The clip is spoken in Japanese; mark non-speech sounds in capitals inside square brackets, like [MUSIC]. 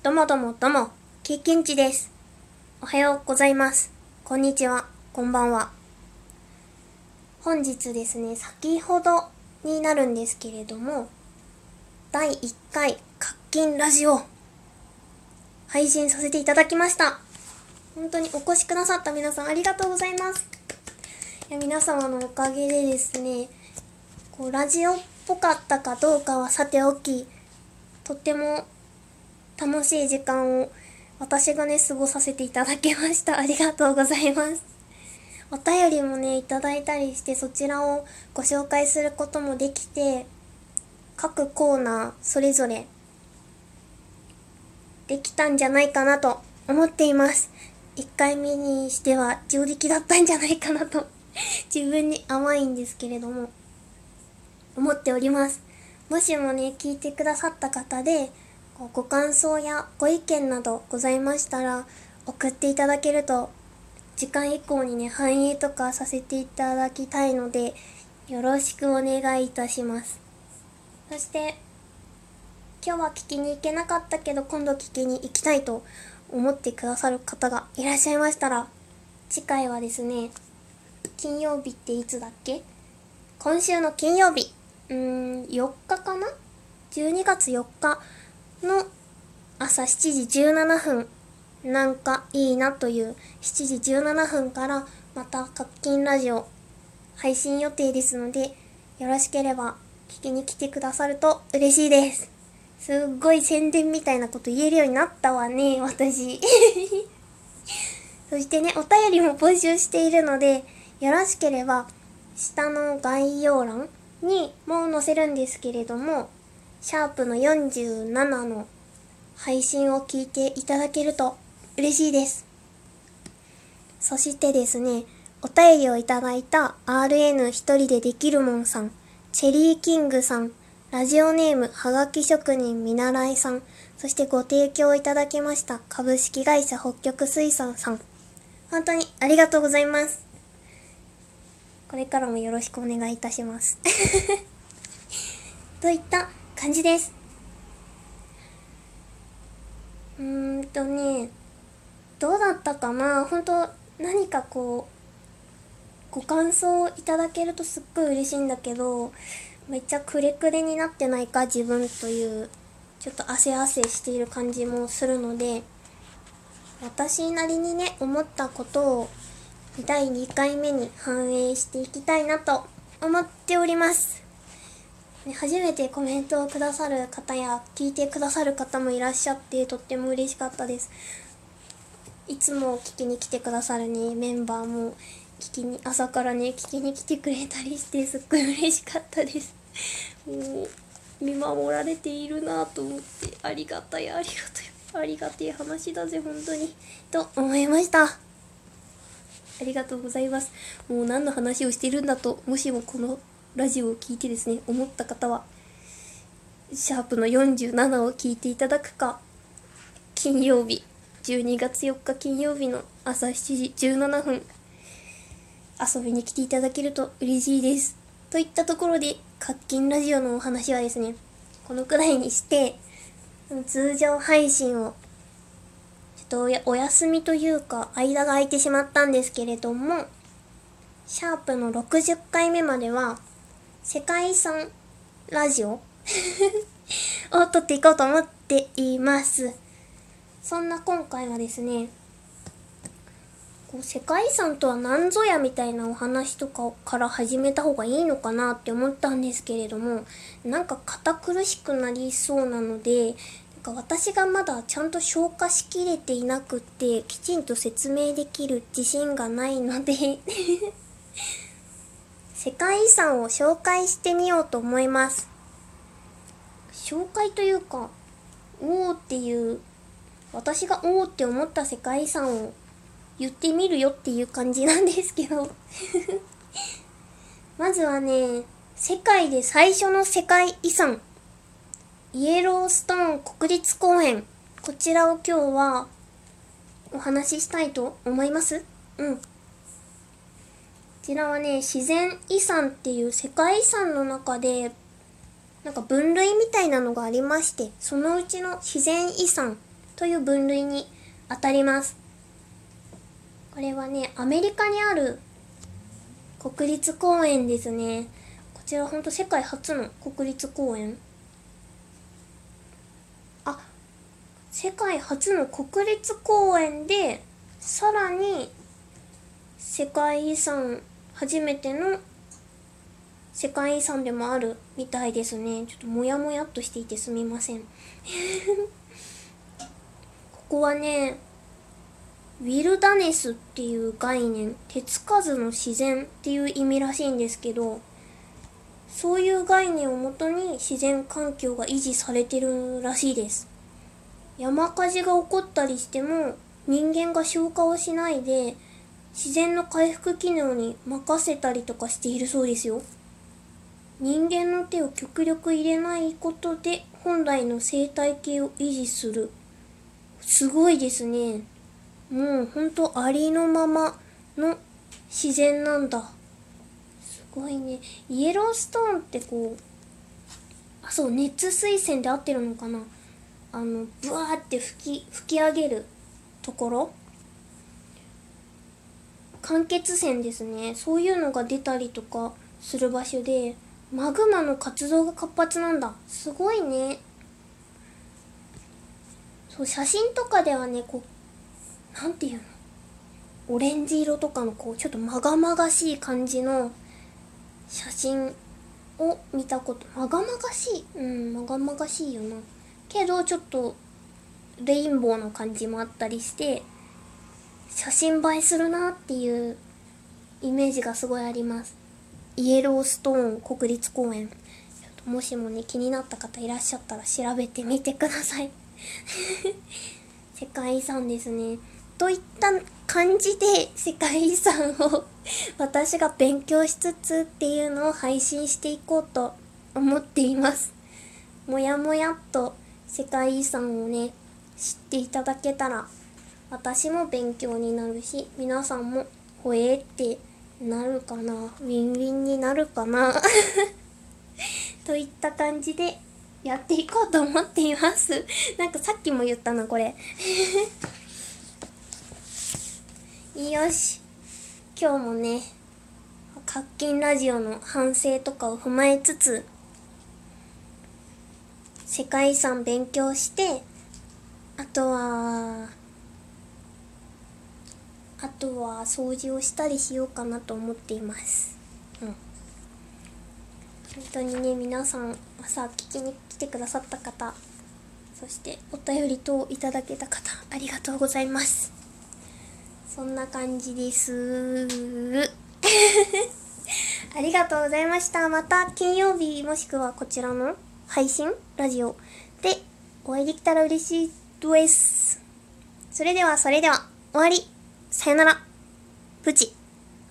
どもどもども、経験値です。おはようございます。こんにちは、こんばんは。本日ですね、先ほどになるんですけれども、第1回課金ラジオ、配信させていただきました。本当にお越しくださった皆さんありがとうございます。いや皆様のおかげでですね、こうラジオっぽかったかどうかはさておき、とっても楽しい時間を私がね、過ごさせていただきました。[LAUGHS] ありがとうございます。お便りもね、いただいたりして、そちらをご紹介することもできて、各コーナーそれぞれできたんじゃないかなと思っています。1回目にしては上出来だったんじゃないかなと [LAUGHS] 自分に甘いんですけれども思っております。もしもね、聞いてくださった方で、ご感想やご意見などございましたら、送っていただけると、次回以降にね、反映とかさせていただきたいので、よろしくお願いいたします。そして、今日は聞きに行けなかったけど、今度聞きに行きたいと思ってくださる方がいらっしゃいましたら、次回はですね、金曜日っていつだっけ？今週の金曜日、うーん、4日かな ?12 月4日の朝7時17分、なんかいいなという7時17分からまた課金ラジオ配信予定ですので、よろしければ聞きに来てくださると嬉しいです。すっごい宣伝みたいなこと言えるようになったわね、私。[LAUGHS] そしてね、お便りも募集しているので、よろしければ、下の概要欄にも載せるんですけれども、シャープの47の配信を聞いていただけると嬉しいです。そしてですね、お便りをいただいた RN 一人でできるもんさん、チェリーキングさん、ラジオネームはがき職人見習いさん、そしてご提供いただきました株式会社北極水産さん、本当にありがとうございます。これからもよろしくお願いいたします。[LAUGHS] といった感じです。うーんとね、どうだったかな？本当何かこう、ご感想いただけるとすっごい嬉しいんだけど、めっちゃくれくれになってないか？自分という、ちょっと汗汗している感じもするので、私なりにね、思ったことを第2回目に反映していきたいなと思っております。初めてコメントをくださる方や聞いてくださる方もいらっしゃってとっても嬉しかったです。いつも聞きに来てくださるね、メンバーも聞きに、朝からね、聞きに来てくれたりしてすっごい嬉しかったです。もう、見守られているなと思って、ありがたい、ありがたい、ありがてえ話だぜ、本当に。と思いました。ありがとうございます。もう何の話をしてるんだと、もしもこのラジオを聞いてですね、思った方は、シャープの47を聞いていただくか、金曜日、12月4日金曜日の朝7時17分、遊びに来ていただけると嬉しいです。といったところで、課金ラジオのお話はですね、このくらいにして、通常配信をちょっとおお休みというか、間が空いてしまったんですけれども、シャープの60回目までは、世界遺産ラジオ？[LAUGHS] を撮っていこうと思っています。そんな今回はですね、こう世界遺産とは何ぞやみたいなお話とかから始めた方がいいのかなって思ったんですけれども、なんか堅苦しくなりそうなので、なんか私がまだちゃんと消化しきれていなくって、きちんと説明できる自信がないので [LAUGHS] 世界遺産を紹介してみようと思います。紹介というか、おーっていう、私がおーって思った世界遺産を言ってみるよっていう感じなんですけど [LAUGHS] まずはね、世界で最初の世界遺産、イエローストーン国立公園。こちらを今日はお話ししたいと思います。うん。ちらはね、自然遺産っていう世界遺産の中で、なんか分類みたいなのがありまして、そのうちの自然遺産という分類に当たります。これはねアメリカにある国立公園ですね。こちらほんと世界初の国立公園。あ世界初の国立公園でさらに世界遺産初めての世界遺産でもあるみたいですね。ちょっとモヤモヤっとしていてすみません。[LAUGHS] ここはねウィルダネスっていう概念手つかずの自然っていう意味らしいんですけどそういう概念をもとに自然環境が維持されてるらしいです。山火事が起こったりしても人間が消火をしないで自然の回復機能に任せたりとかしているそうですよ。人間の手を極力入れないことで本来の生態系を維持する。すごいですね。もうほんとありのままの自然なんだ。すごいね。イエローストーンってこうあそう熱水栓で合ってるのかな。あのブワーって吹き吹き上げるところ。間欠泉ですね。そういうのが出たりとかする場所でマグマの活動が活発なんだ。すごいね。そう写真とかではねこうなんていうの？オレンジ色とかのこうちょっとまがまがしい感じの写真を見たことまがまがしい？うんまがまがしいよな。けどちょっとレインボーの感じもあったりして写真映えするなっていうイメージがすごいあります。イエローストーン国立公園。もしもね気になった方いらっしゃったら調べてみてください。[LAUGHS] 世界遺産ですね。といった感じで世界遺産を私が勉強しつつっていうのを配信していこうと思っています。もやもやっと世界遺産をね、知っていただけたら私も勉強になるし、皆さんもほえってなるかな？ウィンウィンになるかな？[LAUGHS] といった感じでやっていこうと思っています。[LAUGHS] なんかさっきも言ったな、これ。[LAUGHS] よし今日もね活金ラジオの反省とかを踏まえつつ世界遺産勉強してあとはあとは掃除をしたりしようかなと思っていますうん本当にね皆さん朝聞きに来てくださった方そしてお便り等いただけた方ありがとうございますそんな感じです。[LAUGHS] ありがとうございました。また金曜日もしくはこちらの配信ラジオでお会いできたら嬉しいです。それではそれでは終わり。さよなら。プチ。